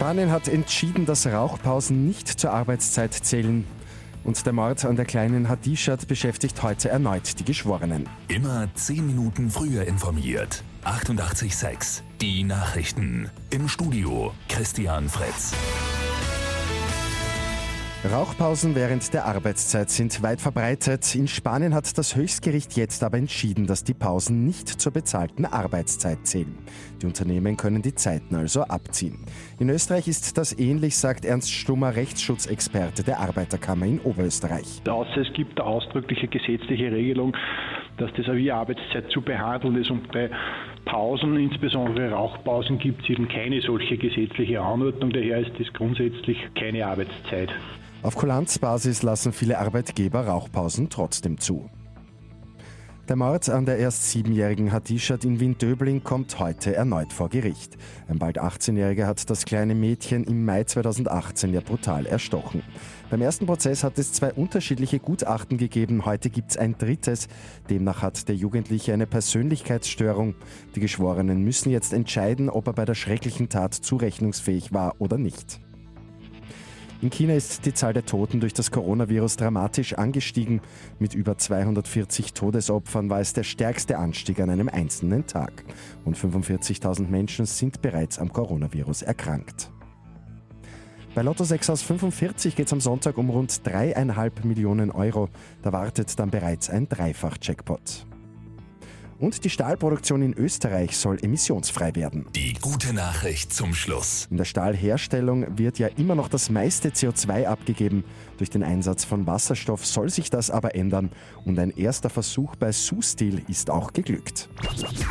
Spanien hat entschieden, dass Rauchpausen nicht zur Arbeitszeit zählen. Und der Mord an der kleinen Hadishat beschäftigt heute erneut die Geschworenen. Immer 10 Minuten früher informiert. 88.6 Die Nachrichten. Im Studio Christian Fritz. Rauchpausen während der Arbeitszeit sind weit verbreitet. In Spanien hat das Höchstgericht jetzt aber entschieden, dass die Pausen nicht zur bezahlten Arbeitszeit zählen. Die Unternehmen können die Zeiten also abziehen. In Österreich ist das ähnlich, sagt Ernst Stummer, Rechtsschutzexperte der Arbeiterkammer in Oberösterreich. Außer es gibt eine ausdrückliche gesetzliche Regelung, dass das wie Arbeitszeit zu behandeln ist und bei Pausen, insbesondere Rauchpausen, gibt es eben keine solche gesetzliche Anordnung. Daher ist das grundsätzlich keine Arbeitszeit. Auf Kulanzbasis lassen viele Arbeitgeber Rauchpausen trotzdem zu. Der Mord an der erst siebenjährigen Hadishat in Wien-Döbling kommt heute erneut vor Gericht. Ein bald 18-Jähriger hat das kleine Mädchen im Mai 2018 ja brutal erstochen. Beim ersten Prozess hat es zwei unterschiedliche Gutachten gegeben, heute gibt es ein drittes. Demnach hat der Jugendliche eine Persönlichkeitsstörung. Die Geschworenen müssen jetzt entscheiden, ob er bei der schrecklichen Tat zurechnungsfähig war oder nicht. In China ist die Zahl der Toten durch das Coronavirus dramatisch angestiegen. Mit über 240 Todesopfern war es der stärkste Anstieg an einem einzelnen Tag. Und 45.000 Menschen sind bereits am Coronavirus erkrankt. Bei Lotto 6 aus 45 geht es am Sonntag um rund 3,5 Millionen Euro. Da wartet dann bereits ein Dreifach-Jackpot. Und die Stahlproduktion in Österreich soll emissionsfrei werden. Die gute Nachricht zum Schluss. In der Stahlherstellung wird ja immer noch das meiste CO2 abgegeben. Durch den Einsatz von Wasserstoff soll sich das aber ändern. Und ein erster Versuch bei Sustil ist auch geglückt.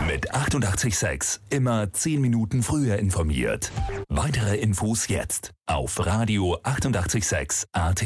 Mit 886 immer 10 Minuten früher informiert. Weitere Infos jetzt auf Radio 886 AT.